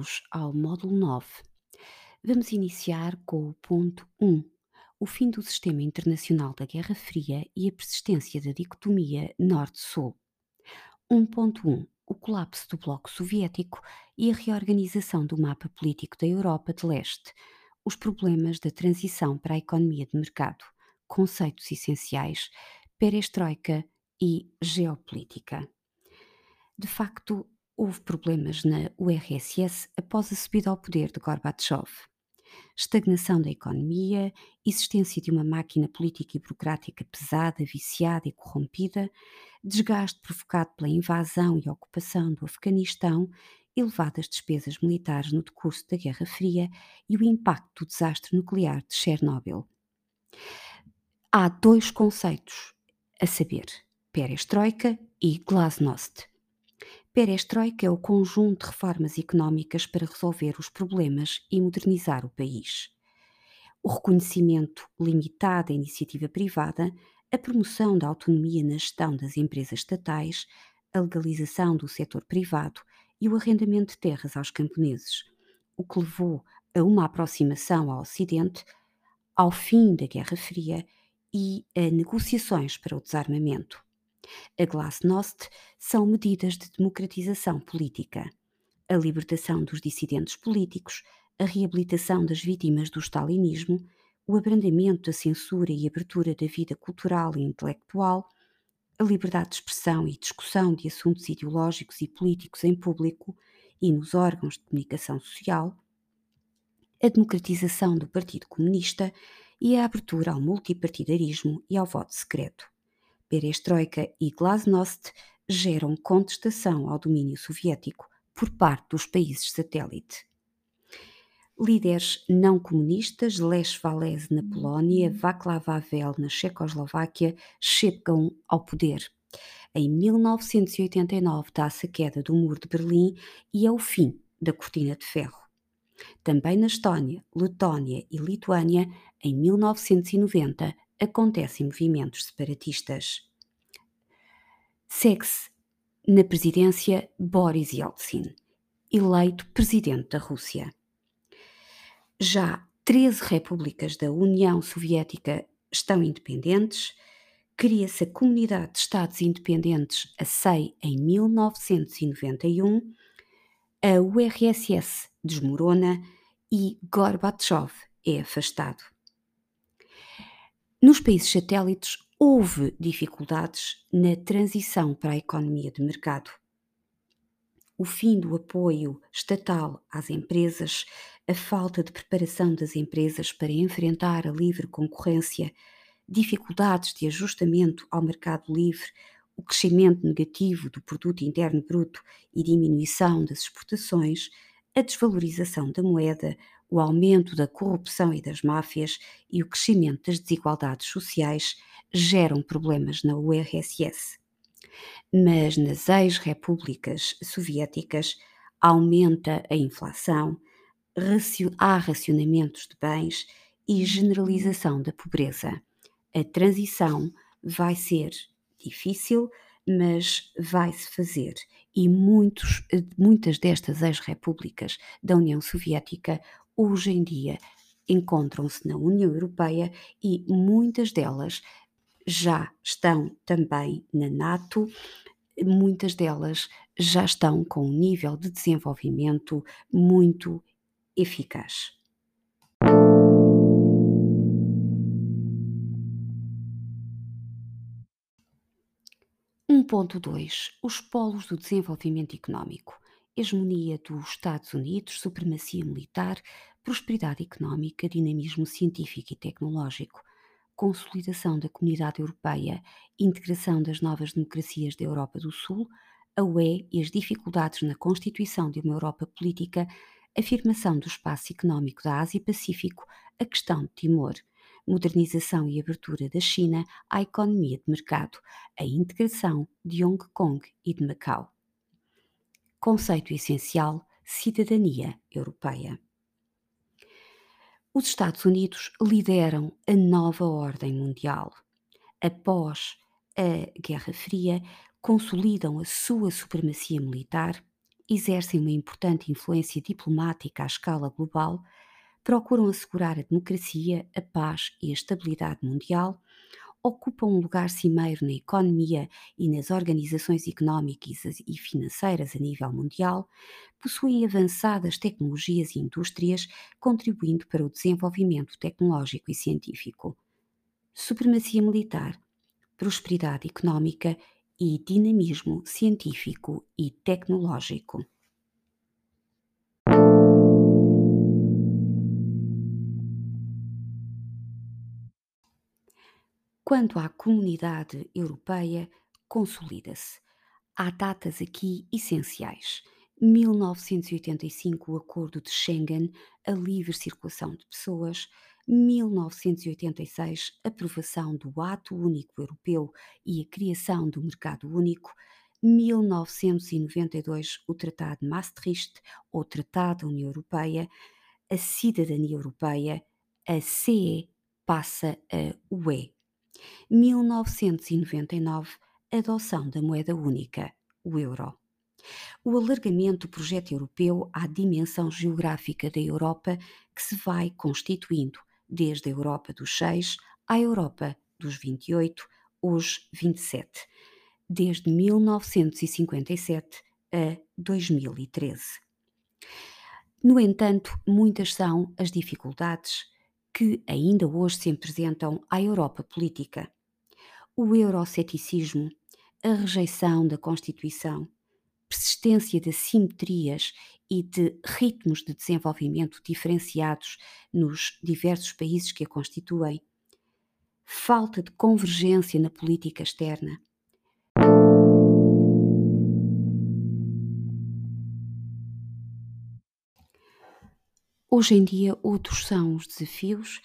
Bem-vindos ao módulo 9. Vamos iniciar com o ponto 1, o fim do sistema internacional da Guerra Fria e a persistência da dicotomia Norte-Sul. 1.1 O colapso do Bloco Soviético e a reorganização do mapa político da Europa de Leste. Os problemas da transição para a economia de mercado. Conceitos essenciais. Perestroika e geopolítica. De facto, houve problemas na URSS após a subida ao poder de Gorbachev. Estagnação da economia, existência de uma máquina política e burocrática pesada, viciada e corrompida, desgaste provocado pela invasão e ocupação do Afeganistão, elevadas despesas militares no decurso da Guerra Fria e o impacto do desastre nuclear de Chernobyl. Há dois conceitos a saber: perestroika e glasnost. Perestroika é o conjunto de reformas económicas para resolver os problemas e modernizar o país. O reconhecimento limitado da iniciativa privada, a promoção da autonomia na gestão das empresas estatais, a legalização do setor privado e o arrendamento de terras aos camponeses, o que levou a uma aproximação ao Ocidente, ao fim da Guerra Fria e a negociações para o desarmamento. A Glasnost são medidas de democratização política, a libertação dos dissidentes políticos, a reabilitação das vítimas do stalinismo, o abrandamento da censura e abertura da vida cultural e intelectual, a liberdade de expressão e discussão de assuntos ideológicos e políticos em público e nos órgãos de comunicação social, a democratização do Partido Comunista e a abertura ao multipartidarismo e ao voto secreto. Perestroika e Glasnost geram contestação ao domínio soviético por parte dos países satélite. Líderes não comunistas, Lech Walesa na Polónia, Václav Havel na Checoslováquia, chegam ao poder. Em 1989 dá-se a queda do Muro de Berlim e é o fim da Cortina de Ferro. Também na Estónia, Letónia e Lituânia, em 1990, acontecem movimentos separatistas. Segue-se na presidência Boris Yeltsin, eleito presidente da Rússia. Já 13 repúblicas da União Soviética estão independentes, cria-se a Comunidade de Estados Independentes, a SEI, em 1991, a URSS desmorona e Gorbachev é afastado. Nos países satélites houve dificuldades na transição para a economia de mercado. O fim do apoio estatal às empresas, a falta de preparação das empresas para enfrentar a livre concorrência, dificuldades de ajustamento ao mercado livre, o crescimento negativo do produto interno bruto e diminuição das exportações, a desvalorização da moeda, o aumento da corrupção e das máfias e o crescimento das desigualdades sociais geram problemas na URSS. Mas nas ex-repúblicas soviéticas aumenta a inflação, há racionamentos de bens e generalização da pobreza. A transição vai ser difícil, mas vai-se fazer. E muitos, muitas destas ex-repúblicas da União Soviética hoje em dia encontram-se na União Europeia e muitas delas já estão também na NATO, muitas delas já estão com um nível de desenvolvimento muito eficaz. 1.2 Os polos do desenvolvimento económico. Hegemonia dos Estados Unidos, supremacia militar, prosperidade económica, dinamismo científico e tecnológico, consolidação da comunidade europeia, integração das novas democracias da Europa do Sul, a UE e as dificuldades na constituição de uma Europa política, afirmação do espaço económico da Ásia-Pacífico, a questão de Timor modernização e abertura da China à economia de mercado, a integração de Hong Kong e de Macau. Conceito essencial: cidadania europeia. Os Estados Unidos lideram a nova ordem mundial. Após a Guerra Fria, consolidam a sua supremacia militar, exercem uma importante influência diplomática à escala global, procuram assegurar a democracia, a paz e a estabilidade mundial, ocupam um lugar cimeiro na economia e nas organizações económicas e financeiras a nível mundial, possuem avançadas tecnologias e indústrias, contribuindo para o desenvolvimento tecnológico e científico. Supremacia militar, prosperidade económica e dinamismo científico e tecnológico. Quanto à comunidade europeia, consolida-se. Há datas aqui essenciais. 1985, o Acordo de Schengen, a livre circulação de pessoas. 1986, aprovação do Ato Único Europeu e a criação do Mercado Único. 1992, o Tratado de Maastricht, ou Tratado da União Europeia, a cidadania europeia, a CE passa a UE. 1999, adoção da moeda única, o euro. O alargamento do projeto europeu à dimensão geográfica da Europa que se vai constituindo, desde a Europa dos seis à Europa dos 28, hoje 27, desde 1957 a 2013. No entanto, muitas são as dificuldades que ainda hoje se apresentam à Europa política. O euroceticismo, a rejeição da Constituição, persistência de assimetrias e de ritmos de desenvolvimento diferenciados nos diversos países que a constituem, falta de convergência na política externa. Hoje em dia, outros são os desafios,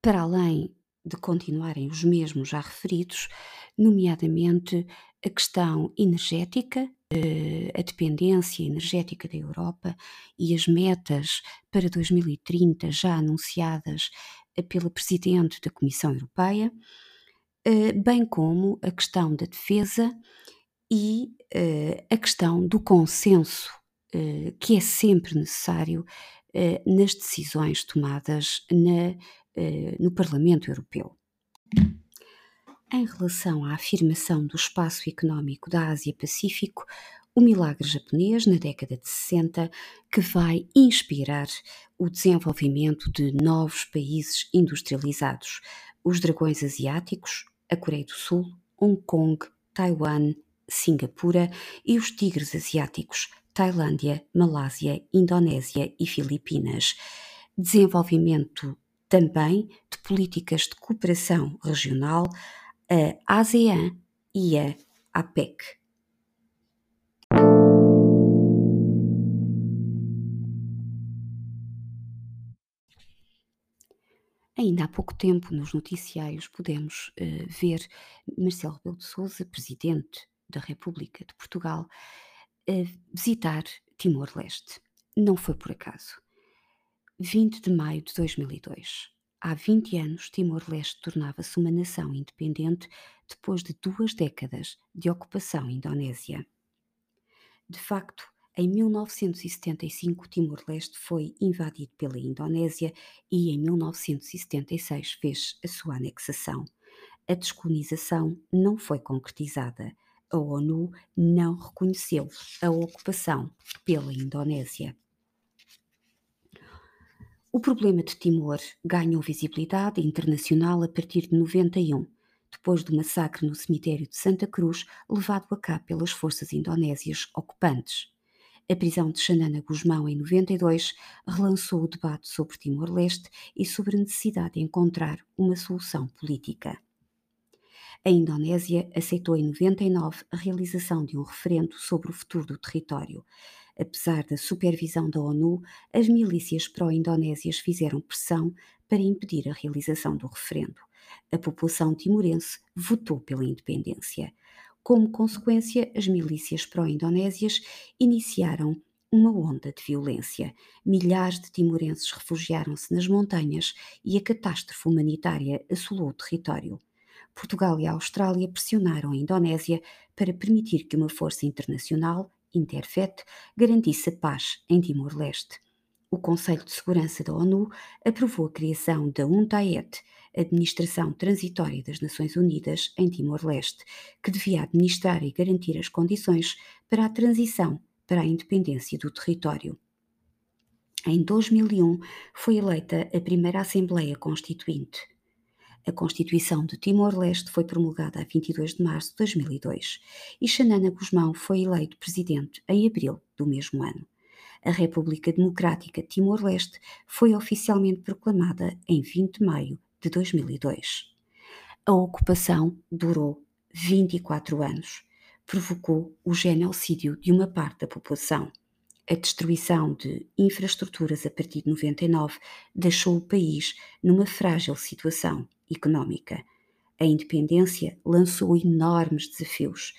para além de continuarem os mesmos já referidos, nomeadamente a questão energética, eh, a dependência energética da Europa e as metas para 2030 já anunciadas eh, pela Presidente da Comissão Europeia, eh, bem como a questão da defesa e a questão do consenso, que é sempre necessário nas decisões tomadas na, no Parlamento Europeu. Em relação à afirmação do espaço económico da Ásia-Pacífico, o milagre japonês na década de 60 que vai inspirar o desenvolvimento de novos países industrializados, os dragões asiáticos, a Coreia do Sul, Hong Kong, Taiwan, Singapura e os tigres asiáticos, Tailândia, Malásia, Indonésia e Filipinas. Desenvolvimento também de políticas de cooperação regional, a ASEAN e a APEC. Ainda há pouco tempo, nos noticiários, pudemos uh, ver Marcelo Rebelo de Sousa, presidente da República de Portugal, visitar Timor-Leste. Não foi por acaso. 20 de maio de 2002. Há 20 anos, Timor-Leste tornava-se uma nação independente depois de duas décadas de ocupação indonésia. De facto, em 1975, Timor-Leste foi invadido pela Indonésia e em 1976 fez a sua anexação. A descolonização não foi concretizada. A ONU não reconheceu a ocupação pela Indonésia. O problema de Timor ganhou visibilidade internacional a partir de 91, depois do massacre no cemitério de Santa Cruz levado a cabo pelas forças indonésias ocupantes. A prisão de Xanana Guzmão em 92 relançou o debate sobre Timor-Leste e sobre a necessidade de encontrar uma solução política. A Indonésia aceitou em 99 a realização de um referendo sobre o futuro do território, Apesar da supervisão da ONU, as milícias pró-indonésias fizeram pressão para impedir a realização do referendo. A população timorense votou pela independência. Como consequência, as milícias pró-indonésias iniciaram uma onda de violência. Milhares de timorenses refugiaram-se nas montanhas e a catástrofe humanitária assolou o território. Portugal e a Austrália pressionaram a Indonésia para permitir que uma força internacional Interfet, garantisse a paz em Timor-Leste. O Conselho de Segurança da ONU aprovou a criação da UNTAET, Administração Transitória das Nações Unidas em Timor-Leste, que devia administrar e garantir as condições para a transição para a independência do território. Em 2001 foi eleita a primeira Assembleia Constituinte. A Constituição de Timor-Leste foi promulgada a 22 de março de 2002 e Xanana Guzmão foi eleito presidente em abril do mesmo ano. A República Democrática de Timor-Leste foi oficialmente proclamada em 20 de maio de 2002. A ocupação durou 24 anos, provocou o genocídio de uma parte da população. A destruição de infraestruturas a partir de 99 deixou o país numa frágil situação económica. A independência lançou enormes desafios.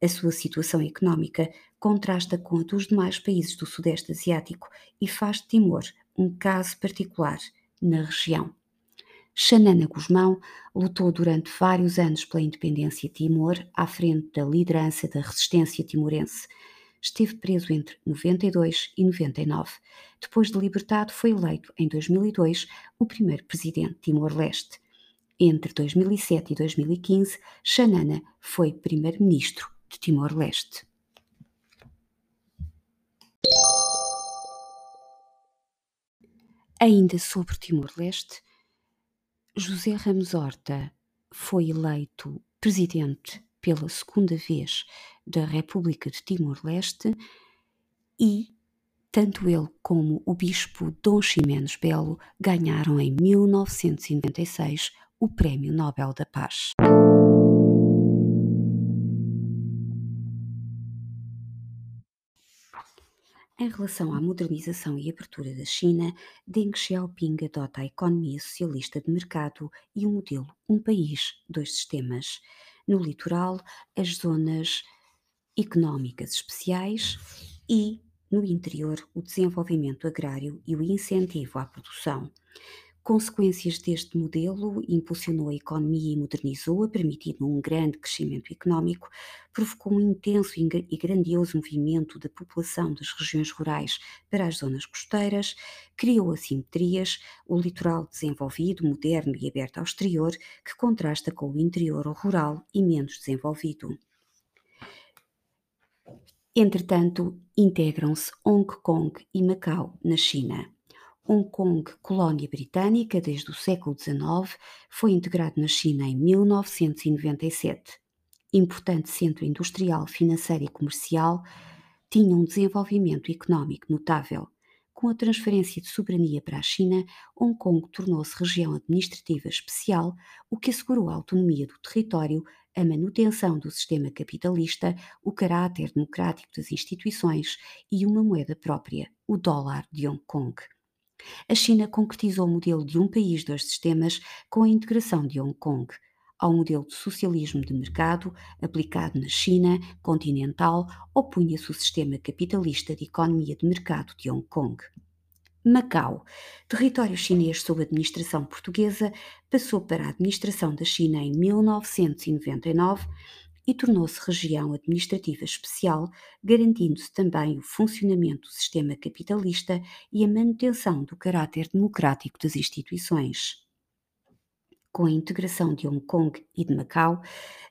A sua situação económica contrasta com a dos demais países do Sudeste Asiático e faz de Timor um caso particular na região. Xanana Guzmão lutou durante vários anos pela independência de Timor à frente da liderança da resistência timorense. Esteve preso entre 92 e 99. Depois de libertado, foi eleito em 2002 o primeiro presidente de Timor-Leste. Entre 2007 e 2015, Xanana foi primeiro-ministro de Timor-Leste. Ainda sobre Timor-Leste, José Ramos Horta foi eleito presidente pela segunda vez da República de Timor-Leste e tanto ele como o bispo Dom Ximenes Belo ganharam em 1996 o Prémio Nobel da Paz. Em relação à modernização e abertura da China, Deng Xiaoping adota a economia socialista de mercado e o modelo Um País, Dois Sistemas. No litoral, as zonas económicas especiais e, no interior, o desenvolvimento agrário e o incentivo à produção. Consequências deste modelo impulsionou a economia e modernizou-a, permitindo um grande crescimento económico, provocou um intenso e grandioso movimento da população das regiões rurais para as zonas costeiras, criou assimetrias, o litoral desenvolvido, moderno e aberto ao exterior, que contrasta com o interior rural e menos desenvolvido. Entretanto, integram-se Hong Kong e Macau na China. Hong Kong, colónia britânica desde o século XIX, foi integrado na China em 1997. Importante centro industrial, financeiro e comercial, tinha um desenvolvimento económico notável. Com a transferência de soberania para a China, Hong Kong tornou-se região administrativa especial, o que assegurou a autonomia do território, a manutenção do sistema capitalista, o caráter democrático das instituições e uma moeda própria, o dólar de Hong Kong. A China concretizou o modelo de um país, dois sistemas com a integração de Hong Kong ao modelo de socialismo de mercado aplicado na China continental, opunha-se o sistema capitalista de economia de mercado de Hong Kong. Macau, território chinês sob administração portuguesa, passou para a administração da China em 1999 e tornou-se região administrativa especial, garantindo-se também o funcionamento do sistema capitalista e a manutenção do caráter democrático das instituições. Com a integração de Hong Kong e de Macau,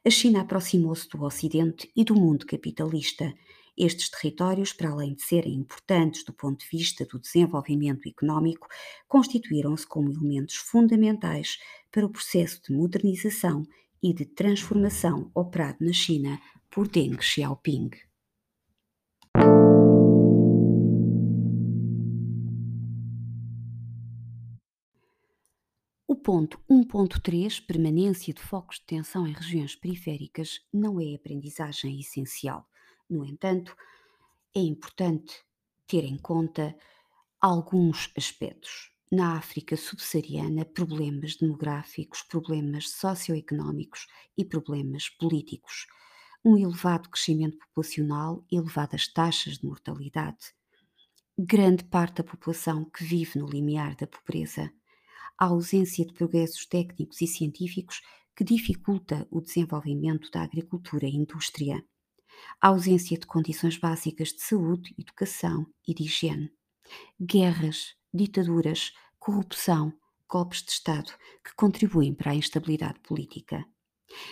a China aproximou-se do Ocidente e do mundo capitalista. Estes territórios, para além de serem importantes do ponto de vista do desenvolvimento económico, constituíram-se como elementos fundamentais para o processo de modernização e de transformação operado na China por Deng Xiaoping. O ponto 1.3, permanência de focos de tensão em regiões periféricas, não é aprendizagem essencial. No entanto, é importante ter em conta alguns aspectos na África subsaariana problemas demográficos, problemas socioeconómicos e problemas políticos, um elevado crescimento populacional, elevadas taxas de mortalidade, grande parte da população que vive no limiar da pobreza, a ausência de progressos técnicos e científicos que dificulta o desenvolvimento da agricultura e indústria, a ausência de condições básicas de saúde, educação e de higiene, guerras, ditaduras, corrupção, golpes de Estado que contribuem para a instabilidade política.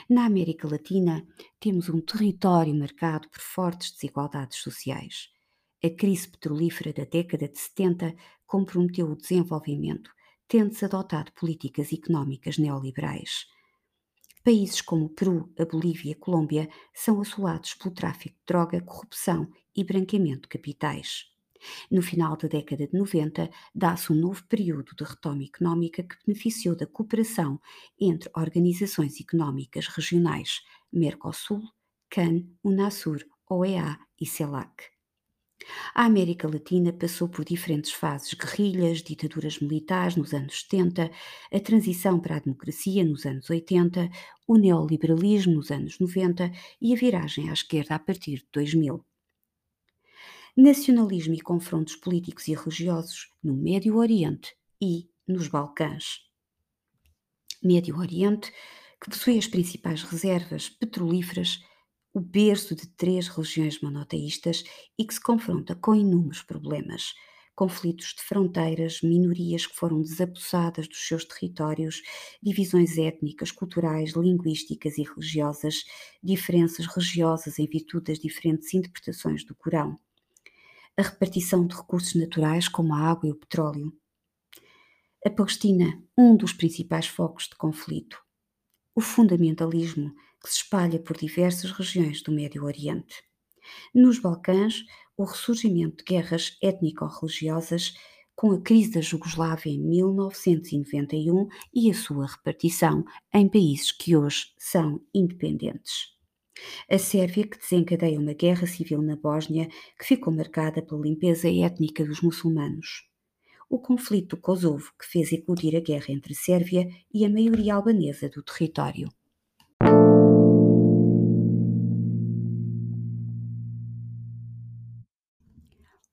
Na América Latina, temos um território marcado por fortes desigualdades sociais. A crise petrolífera da década de 70 comprometeu o desenvolvimento, tendo-se adotado políticas económicas neoliberais. Países como o Peru, a Bolívia e a Colômbia são assolados pelo tráfico de droga, corrupção e branqueamento de capitais. No final da década de 90, dá-se um novo período de retoma económica que beneficiou da cooperação entre organizações económicas regionais Mercosul, CAN, UNASUR, OEA e CELAC. A América Latina passou por diferentes fases: guerrilhas, ditaduras militares nos anos 70, a transição para a democracia nos anos 80, o neoliberalismo nos anos 90 e a viragem à esquerda a partir de 2000 nacionalismo e confrontos políticos e religiosos no Médio Oriente e nos Balcãs. Médio Oriente, que possui as principais reservas petrolíferas, o berço de três religiões monoteístas e que se confronta com inúmeros problemas, conflitos de fronteiras, minorias que foram desapossadas dos seus territórios, divisões étnicas, culturais, linguísticas e religiosas, diferenças religiosas em virtude das diferentes interpretações do Corão a repartição de recursos naturais como a água e o petróleo. A Palestina, um dos principais focos de conflito. O fundamentalismo, que se espalha por diversas regiões do Médio Oriente. Nos Balcãs, o ressurgimento de guerras étnico-religiosas com a crise da Jugoslávia em 1991 e a sua repartição em países que hoje são independentes. A Sérvia, que desencadeia uma guerra civil na Bósnia, que ficou marcada pela limpeza étnica dos muçulmanos. O conflito do Kosovo, que fez eclodir a guerra entre a Sérvia e a maioria albanesa do território.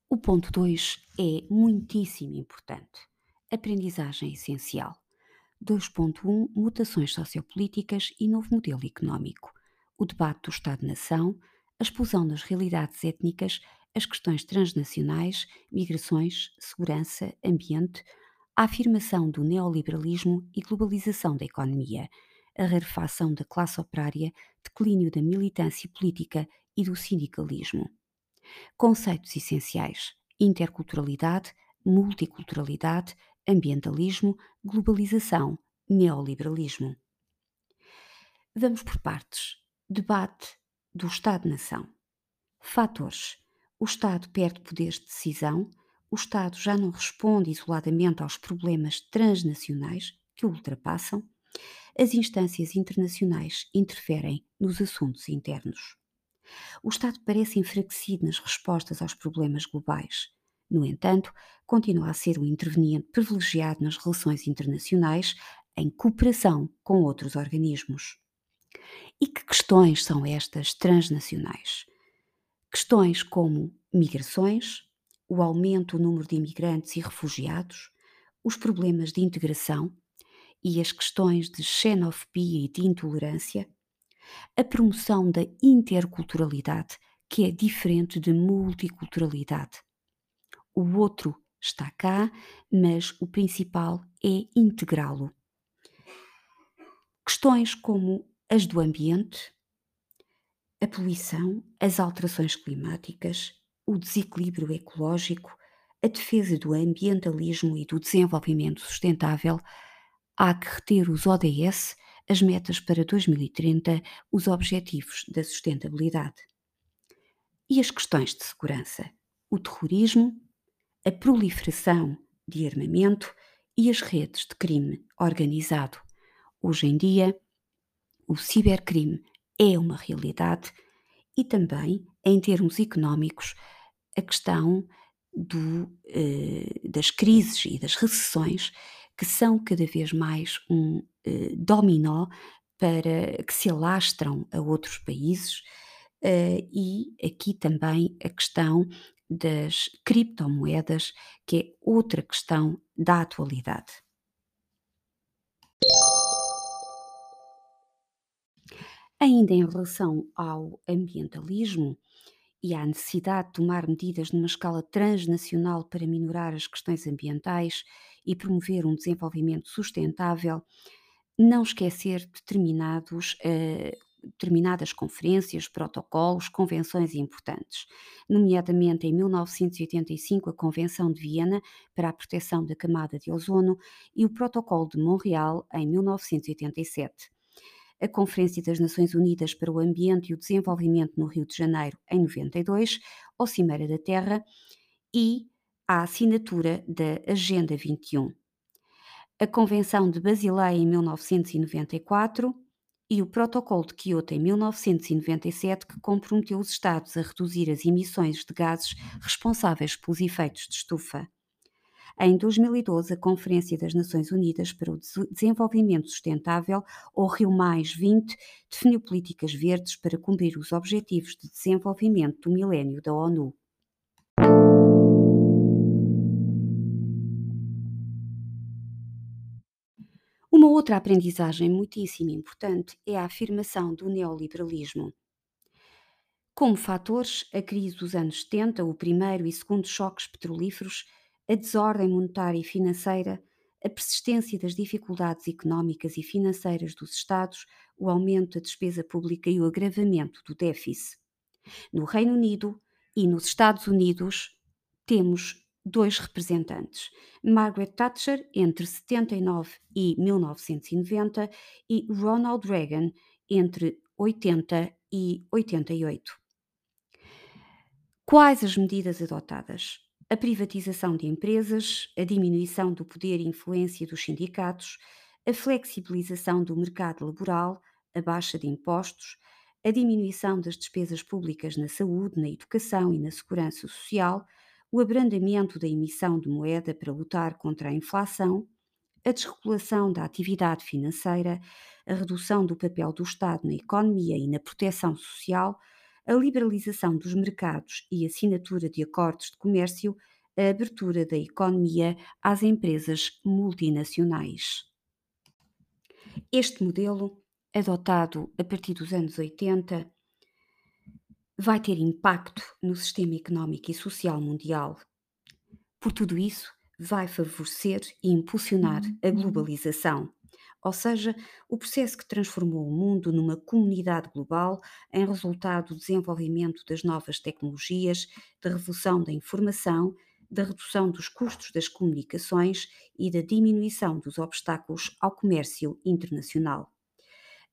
O ponto 2 é muitíssimo importante. Aprendizagem essencial. 2.1 Mutações sociopolíticas e novo modelo económico o debate do Estado-nação, a explosão das realidades étnicas, as questões transnacionais, migrações, segurança, ambiente, a afirmação do neoliberalismo e globalização da economia, a rarefação da classe operária, declínio da militância política e do sindicalismo. Conceitos essenciais: interculturalidade, multiculturalidade, ambientalismo, globalização, neoliberalismo. Vamos por partes. Debate do Estado-nação. Fatores: o Estado perde poderes de decisão, o Estado já não responde isoladamente aos problemas transnacionais que o ultrapassam, as instâncias internacionais interferem nos assuntos internos. O Estado parece enfraquecido nas respostas aos problemas globais. No entanto, continua a ser um interveniente privilegiado nas relações internacionais em cooperação com outros organismos. E que questões são estas transnacionais? Questões como migrações, o aumento do número de imigrantes e refugiados, os problemas de integração e as questões de xenofobia e de intolerância, a promoção da interculturalidade, que é diferente de multiculturalidade. O outro está cá, mas o principal é integrá-lo. Questões como as do ambiente, a poluição, as alterações climáticas, o desequilíbrio ecológico, a defesa do ambientalismo e do desenvolvimento sustentável, há que reter os ODS, as metas para 2030, os objetivos da sustentabilidade. E as questões de segurança, o terrorismo, a proliferação de armamento e as redes de crime organizado. Hoje em dia, o cibercrime é uma realidade e também, em termos económicos, a questão do, eh, das crises e das recessões que são cada vez mais um eh, dominó para que se alastram a outros países eh, e aqui também a questão das criptomoedas, que é outra questão da atualidade. Ainda em relação ao ambientalismo e à necessidade de tomar medidas numa escala transnacional para minorar as questões ambientais e promover um desenvolvimento sustentável, não esquecer determinados, eh, determinadas conferências, protocolos, convenções importantes, nomeadamente em 1985 a Convenção de Viena para a proteção da camada de ozono e o Protocolo de Montreal em 1987 a Conferência das Nações Unidas para o Ambiente e o Desenvolvimento no Rio de Janeiro, em 92, ou Cimeira da Terra, e a assinatura da Agenda 21. A Convenção de Basileia em 1994 e o Protocolo de Kyoto em 1997, que comprometeu os Estados a reduzir as emissões de gases responsáveis pelos efeitos de estufa. Em 2012, a Conferência das Nações Unidas para o Desenvolvimento Sustentável, ou Rio Mais 20, definiu políticas verdes para cumprir os Objetivos de Desenvolvimento do Milénio da ONU. Uma outra aprendizagem muitíssimo importante é a afirmação do neoliberalismo. Como fatores, a crise dos anos 70, o primeiro e segundo choques petrolíferos, a desordem monetária e financeira, a persistência das dificuldades económicas e financeiras dos Estados, o aumento da despesa pública e o agravamento do déficit. No Reino Unido e nos Estados Unidos temos dois representantes, Margaret Thatcher entre 79 e 1990 e Ronald Reagan entre 80 e 88. Quais as medidas adotadas? A privatização de empresas, a diminuição do poder e influência dos sindicatos, a flexibilização do mercado laboral, a baixa de impostos, a diminuição das despesas públicas na saúde, na educação e na segurança social, o abrandamento da emissão de moeda para lutar contra a inflação, a desregulação da atividade financeira, a redução do papel do Estado na economia e na proteção social, a liberalização dos mercados e assinatura de acordos de comércio, a abertura da economia às empresas multinacionais. Este modelo, adotado a partir dos anos 80, vai ter impacto no sistema económico e social mundial. Por tudo isso, vai favorecer e impulsionar a uhum. globalização ou seja, o processo que transformou o mundo numa comunidade global em resultado do desenvolvimento das novas tecnologias, da revolução da informação, da redução dos custos das comunicações e da diminuição dos obstáculos ao comércio internacional.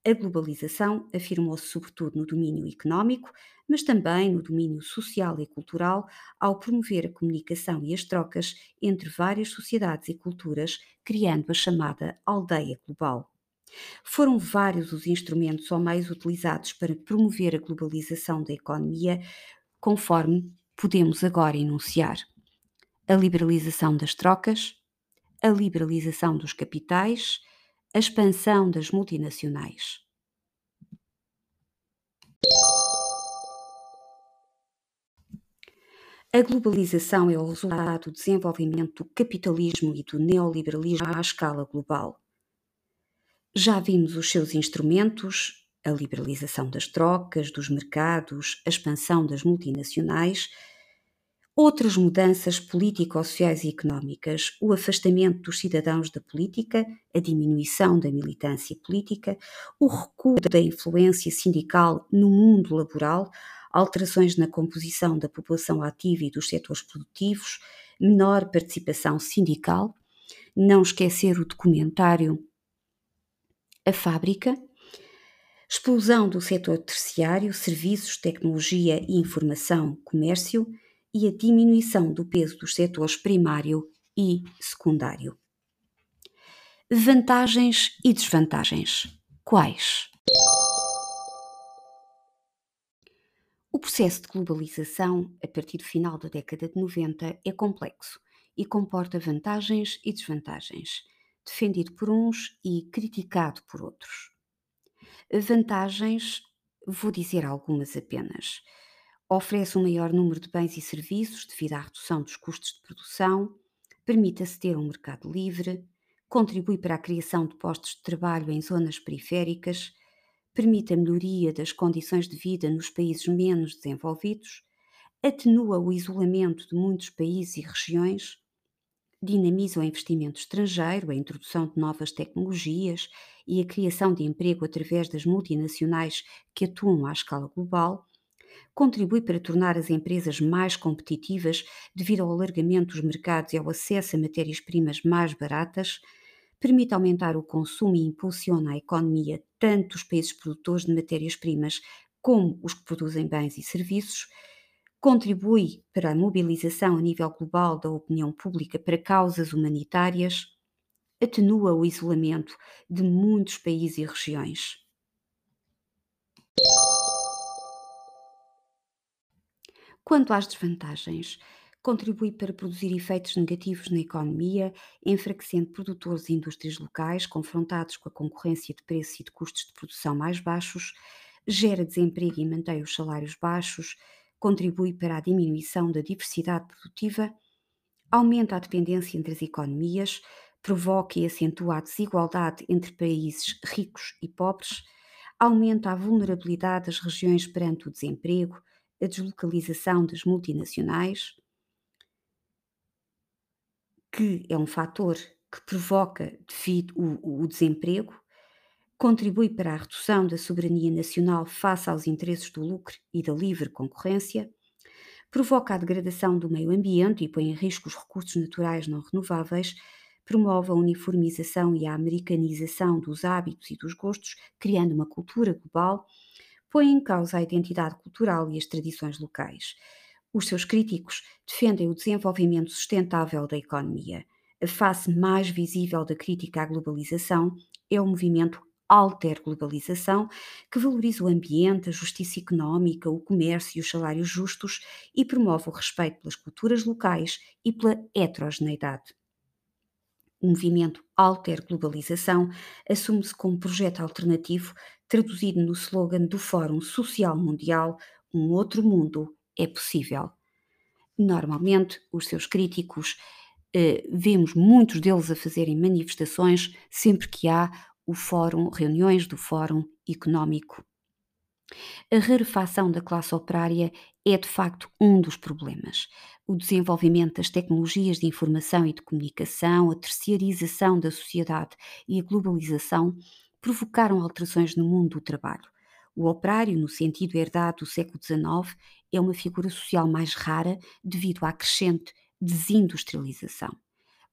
A globalização afirmou-se sobretudo no domínio económico, mas também no domínio social e cultural, ao promover a comunicação e as trocas entre várias sociedades e culturas, criando a chamada aldeia global. Foram vários os instrumentos ou meios utilizados para promover a globalização da economia, conforme podemos agora enunciar: a liberalização das trocas, a liberalização dos capitais, a expansão das multinacionais. A globalização é o resultado do desenvolvimento do capitalismo e do neoliberalismo à escala global. Já vimos os seus instrumentos, a liberalização das trocas, dos mercados, a expansão das multinacionais, outras mudanças político-sociais e económicas, o afastamento dos cidadãos da política, a diminuição da militância política, o recuo da influência sindical no mundo laboral, alterações na composição da população ativa e dos setores produtivos, menor participação sindical, não esquecer o documentário A Fábrica, explosão do setor terciário, serviços, tecnologia e informação, comércio e a diminuição do peso dos setores primário e secundário. Vantagens e desvantagens. Quais? O processo de globalização, a partir do final da década de 90, é complexo e comporta vantagens e desvantagens, defendido por uns e criticado por outros. Vantagens, vou dizer algumas apenas. Oferece um maior número de bens e serviços devido à redução dos custos de produção, permite aceder a um mercado livre, contribui para a criação de postos de trabalho em zonas periféricas, permite a melhoria das condições de vida nos países menos desenvolvidos, atenua o isolamento de muitos países e regiões, dinamiza o investimento estrangeiro, a introdução de novas tecnologias e a criação de emprego através das multinacionais que atuam à escala global, contribui para tornar as empresas mais competitivas devido ao alargamento dos mercados e ao acesso a matérias-primas mais baratas, permite aumentar o consumo e impulsiona a economia tanto dos países produtores de matérias-primas como os que produzem bens e serviços, contribui para a mobilização a nível global da opinião pública para causas humanitárias, atenua o isolamento de muitos países e regiões. Quanto às desvantagens, contribui para produzir efeitos negativos na economia, enfraquecendo produtores e indústrias locais confrontados com a concorrência de preços e de custos de produção mais baixos, gera desemprego e mantém os salários baixos, contribui para a diminuição da diversidade produtiva, aumenta a dependência entre as economias, provoca e acentua a desigualdade entre países ricos e pobres, aumenta a vulnerabilidade das regiões perante o desemprego, a deslocalização das multinacionais, que é um fator que provoca devido o, o desemprego, contribui para a redução da soberania nacional face aos interesses do lucro e da livre concorrência, provoca a degradação do meio ambiente e põe em risco os recursos naturais não renováveis, promove a uniformização e a americanização dos hábitos e dos gostos, criando uma cultura global põe em causa a identidade cultural e as tradições locais. Os seus críticos defendem o desenvolvimento sustentável da economia. A face mais visível da crítica à globalização é o movimento Alter-Globalização, que valoriza o ambiente, a justiça económica, o comércio e os salários justos e promove o respeito pelas culturas locais e pela heterogeneidade. O movimento Alter-Globalização assume-se como projeto alternativo traduzido no slogan do Fórum Social Mundial: Um outro mundo é possível. Normalmente, os seus críticos, eh, vemos muitos deles a fazerem manifestações sempre que há o fórum, reuniões do Fórum Económico. A rarefação da classe operária é de facto um dos problemas. O desenvolvimento das tecnologias de informação e de comunicação, a terciarização da sociedade e a globalização provocaram alterações no mundo do trabalho. O operário, no sentido herdado do século XIX, é uma figura social mais rara devido à crescente desindustrialização.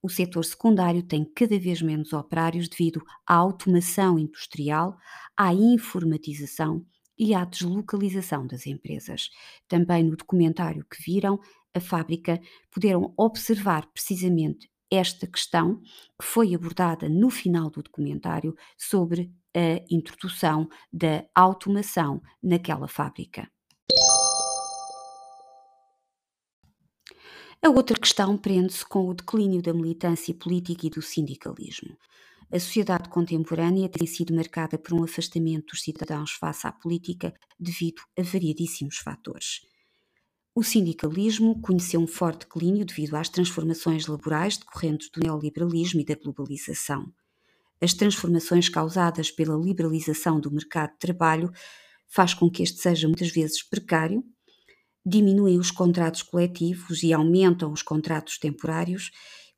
O setor secundário tem cada vez menos operários devido à automação industrial, à informatização e à deslocalização das empresas. Também no documentário que viram, a fábrica, puderam observar precisamente esta questão que foi abordada no final do documentário sobre a introdução da automação naquela fábrica. A outra questão prende-se com o declínio da militância política e do sindicalismo. A sociedade contemporânea tem sido marcada por um afastamento dos cidadãos face à política devido a variadíssimos fatores. O sindicalismo conheceu um forte declínio devido às transformações laborais decorrentes do neoliberalismo e da globalização. As transformações causadas pela liberalização do mercado de trabalho faz com que este seja muitas vezes precário, diminuem os contratos coletivos e aumentam os contratos temporários,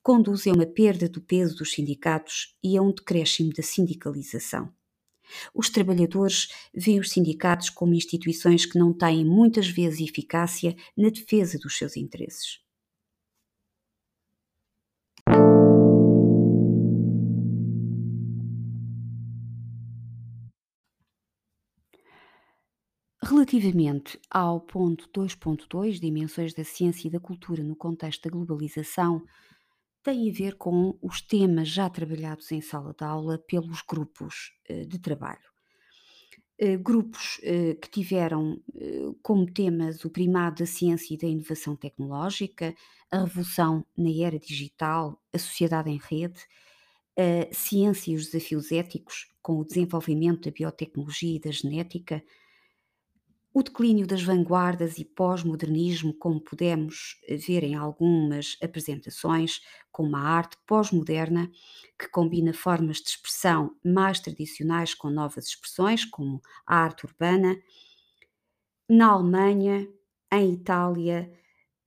conduzem a uma perda do peso dos sindicatos e a um decréscimo da sindicalização. Os trabalhadores veem os sindicatos como instituições que não têm muitas vezes eficácia na defesa dos seus interesses. Relativamente ao ponto 2.2, dimensões da ciência e da cultura no contexto da globalização, tem a ver com os temas já trabalhados em sala de aula pelos grupos eh, de trabalho. Eh, grupos eh, que tiveram como temas o primado da ciência e da inovação tecnológica, a revolução na era digital, a sociedade em rede, a ciência e os desafios éticos, com o desenvolvimento da biotecnologia e da genética, o declínio das vanguardas e pós-modernismo, como podemos eh, ver em algumas apresentações, como a arte pós-moderna, que combina formas de expressão mais tradicionais com novas expressões, como a arte urbana. Na Alemanha, em Itália,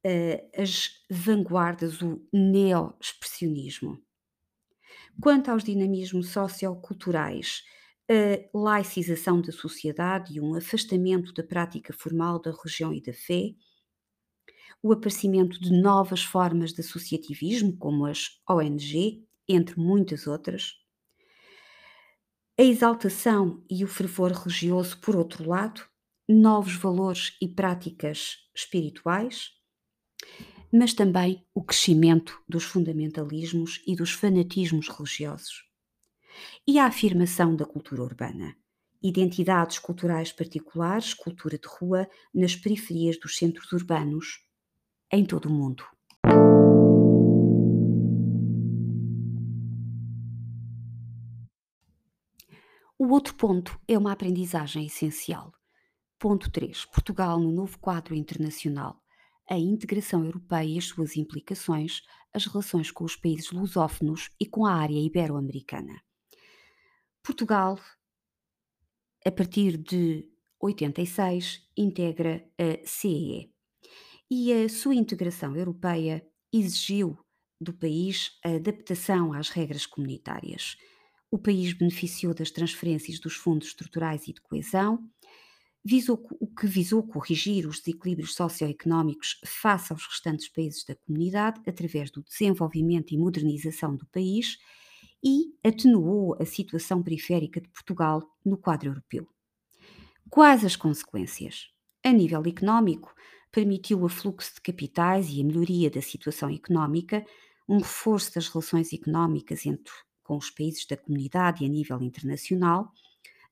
eh, as vanguardas, o neo-expressionismo. Quanto aos dinamismos socioculturais, a laicização da sociedade e um afastamento da prática formal da religião e da fé, o aparecimento de novas formas de associativismo, como as ONG, entre muitas outras, a exaltação e o fervor religioso, por outro lado, novos valores e práticas espirituais, mas também o crescimento dos fundamentalismos e dos fanatismos religiosos e a afirmação da cultura urbana. Identidades culturais particulares, cultura de rua, nas periferias dos centros urbanos, em todo o mundo. O outro ponto é uma aprendizagem essencial. Ponto 3. Portugal no novo quadro internacional. A integração europeia e as suas implicações, as relações com os países lusófonos e com a área ibero-americana. Portugal, a partir de 86, integra a CEE e a sua integração europeia exigiu do país a adaptação às regras comunitárias. O país beneficiou das transferências dos fundos estruturais e de coesão, visou, o que visou corrigir os desequilíbrios socioeconómicos face aos restantes países da comunidade através do desenvolvimento e modernização do país e atenuou a situação periférica de Portugal no quadro europeu. Quais as consequências? A nível económico, permitiu o fluxo de capitais e a melhoria da situação económica, um reforço das relações económicas entre, com os países da comunidade e a nível internacional,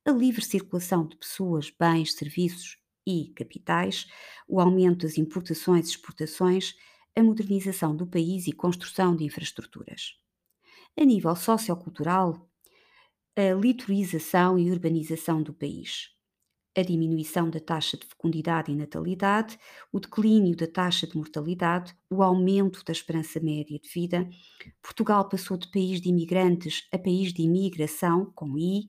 a livre circulação de pessoas, bens, serviços e capitais, o aumento das importações e exportações, a modernização do país e construção de infraestruturas. A nível sociocultural, a litorização e urbanização do país, a diminuição da taxa de fecundidade e natalidade, o declínio da taxa de mortalidade, o aumento da esperança média de vida. Portugal passou de país de imigrantes a país de imigração, com I,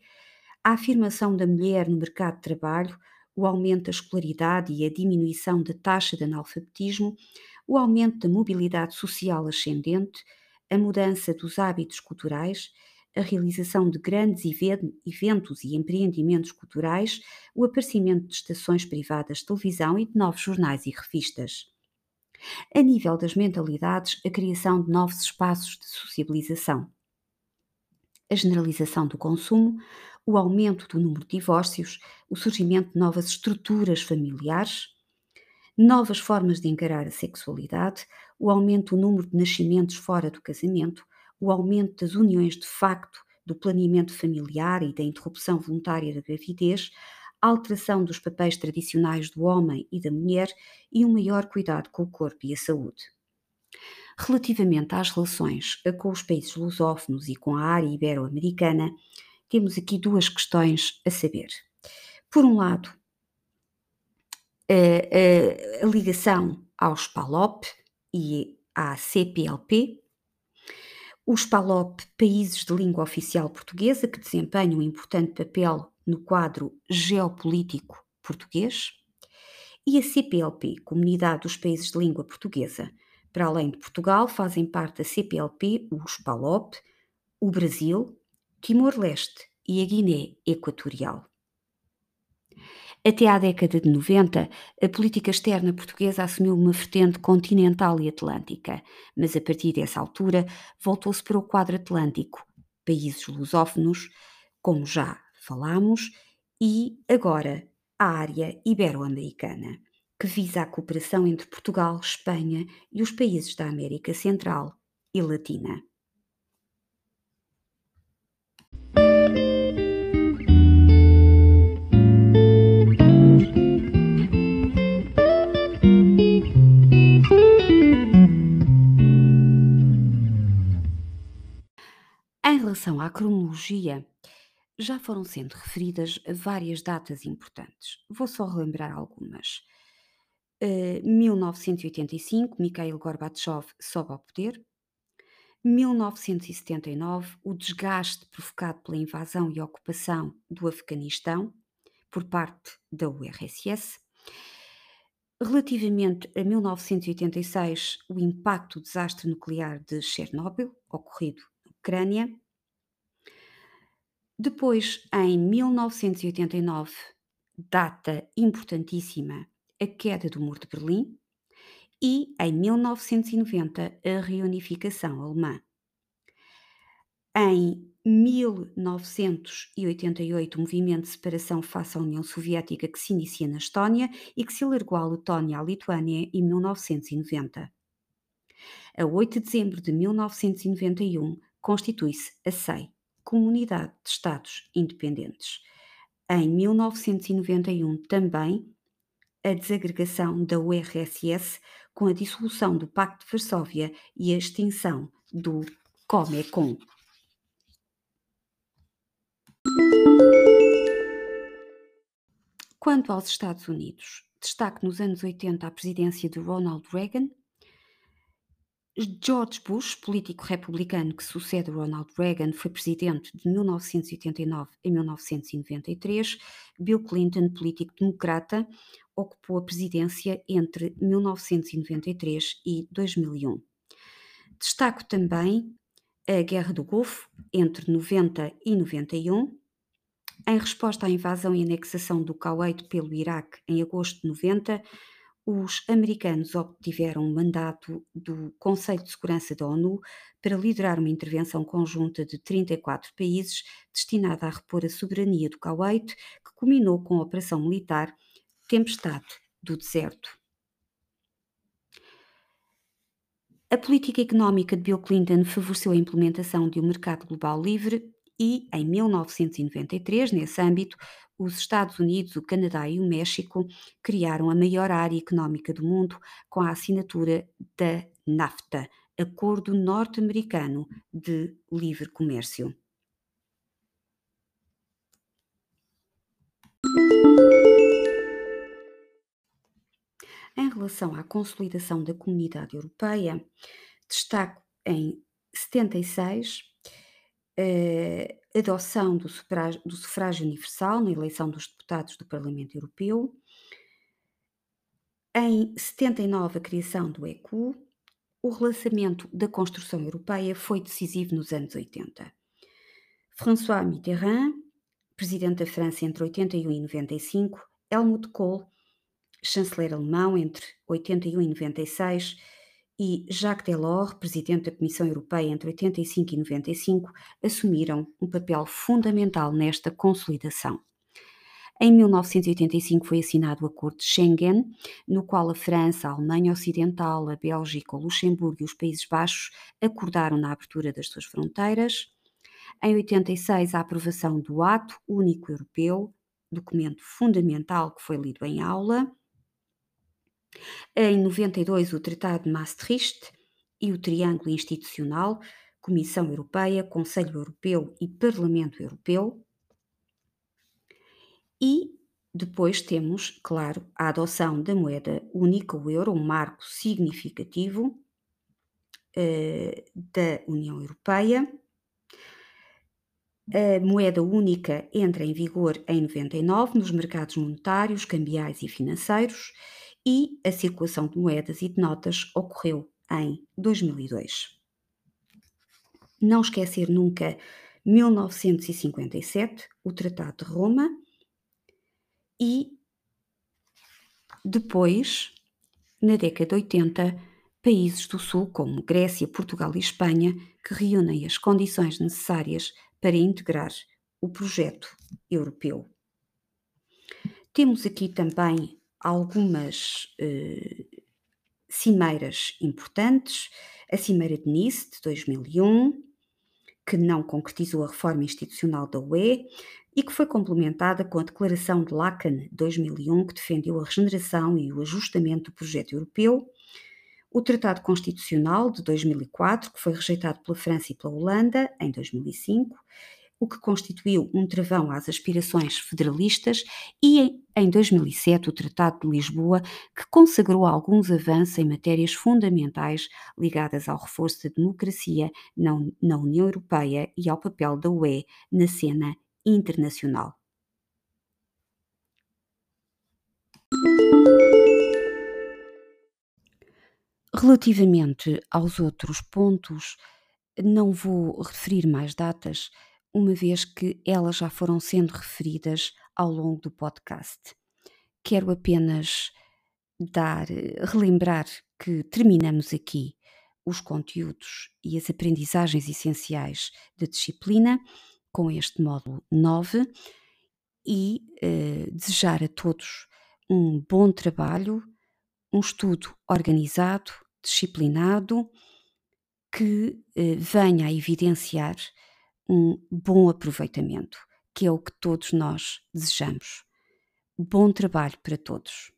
a afirmação da mulher no mercado de trabalho, o aumento da escolaridade e a diminuição da taxa de analfabetismo, o aumento da mobilidade social ascendente, a mudança dos hábitos culturais, a realização de grandes eventos e empreendimentos culturais, o aparecimento de estações privadas de televisão e de novos jornais e revistas. A nível das mentalidades, a criação de novos espaços de sociabilização. A generalização do consumo, o aumento do número de divórcios, o surgimento de novas estruturas familiares, novas formas de encarar a sexualidade, o aumento do número de nascimentos fora do casamento, o aumento das uniões de facto, do planeamento familiar e da interrupção voluntária da gravidez, alteração dos papéis tradicionais do homem e da mulher e um maior cuidado com o corpo e a saúde. Relativamente às relações com os países lusófonos e com a área ibero-americana, temos aqui duas questões a saber. Por um lado, a, a, ligação aos PALOP e à CPLP, os PALOP, países de língua oficial portuguesa, que desempenham um importante papel no quadro geopolítico português, e a CPLP, Comunidade dos Países de Língua Portuguesa. Para além de Portugal, fazem parte da CPLP os PALOP, o Brasil, Timor-Leste e a Guiné Equatorial. Até à década de 90, a política externa portuguesa assumiu uma vertente continental e atlântica, mas a partir dessa altura voltou-se para o quadro atlântico, países lusófonos, como já falámos, e agora a área ibero-americana, que visa a cooperação entre Portugal, Espanha e os países da América Central e Latina. Relação à cronologia, Já foram sendo referidas várias datas importantes. Vou só relembrar algumas. Uh, 1985, Mikhail Gorbachev sobe ao poder. 1979, o desgaste provocado pela invasão e ocupação do Afeganistão por parte da URSS. Relativamente a 1986, o impacto do desastre nuclear de Chernobyl, ocorrido na Ucrânia. Depois, em 1989, data importantíssima, a queda do Muro de Berlim. E, em 1990, a reunificação alemã. Em 1988, o movimento de separação face à União Soviética que se inicia na Estónia e que se alargou à Letónia à Lituânia em 1990. A 8 de dezembro de 1991, constitui-se a SEI, Comunidade de Estados Independentes. Em 1991, também, a desagregação da URSS com a dissolução do Pacto de Varsóvia e a extinção do Comecon. Quanto aos Estados Unidos, destaque nos anos 80 a presidência de Ronald Reagan, George Bush, político republicano que sucede Ronald Reagan, foi presidente de 1989 a 1993. Bill Clinton, político democrata, ocupou a presidência entre 1993 e 2001. Destaco também a Guerra do Golfo, entre 90 e 91, em resposta à invasão e anexação do Kuwait pelo Iraque em agosto de 90, os americanos obtiveram um mandato do Conselho de Segurança da ONU para liderar uma intervenção conjunta de 34 países destinada a repor a soberania do Kuwait, que culminou com a operação militar Tempestade do Deserto. A política económica de Bill Clinton favoreceu a implementação de um mercado global livre e, em 1993, nesse âmbito, os Estados Unidos, o Canadá e o México criaram a maior área económica do mundo com a assinatura da NAFTA, Acordo Norte-Americano de Livre Comércio. Em relação à consolidação da comunidade europeia, destaco em 76 a eh, adoção do sufrágio, do sufrágio universal na eleição dos deputados do Parlamento Europeu, em 79 a criação do ECU, o relançamento da construção europeia foi decisivo nos anos 80. François Mitterrand, presidente da França entre 81 e 95, Helmut Kohl, chanceler alemão entre 81 e 96, e Jacques Delors, presidente da Comissão Europeia entre 85 e 95, assumiram um papel fundamental nesta consolidação. Em 1985 foi assinado o Acordo de Schengen, no qual a França, a Alemanha Ocidental, a Bélgica, o Luxemburgo e os Países Baixos acordaram na abertura das suas fronteiras. Em 86, a aprovação do Ato Único Europeu, documento fundamental que foi lido em aula. Em 92, o Tratado de Maastricht e o Triângulo Institucional, Comissão Europeia, Conselho Europeu e Parlamento Europeu. E depois temos, claro, a adoção da moeda única, o euro, um marco significativo uh, da União Europeia. A moeda única entra em vigor em 99 nos mercados monetários, cambiais e financeiros e a circulação de moedas e de notas ocorreu em 2002. Não esquecer nunca 1957, o Tratado de Roma, e depois, na década de 80, países do Sul, como Grécia, Portugal e Espanha, que reúnem as condições necessárias para integrar o projeto europeu. Temos aqui também algumas eh, cimeiras importantes, a Cimeira de Nice de 2001, que não concretizou a reforma institucional da UE e que foi complementada com a Declaração de Lacan de 2001, que defendeu a regeneração e o ajustamento do projeto europeu, o Tratado Constitucional de 2004, que foi rejeitado pela França e pela Holanda em 2005, o que constituiu um travão às aspirações federalistas, e em 2007 o Tratado de Lisboa, que consagrou alguns avanços em matérias fundamentais ligadas ao reforço da democracia na União Europeia e ao papel da UE na cena internacional. Relativamente aos outros pontos, não vou referir mais datas, uma vez que elas já foram sendo referidas ao longo do podcast. Quero apenas dar, relembrar que terminamos aqui os conteúdos e as aprendizagens essenciais da disciplina com este módulo 9 e eh, desejar a todos um bom trabalho, um estudo organizado, disciplinado, que eh, venha a evidenciar um bom aproveitamento, que é o que todos nós desejamos. Bom trabalho para todos.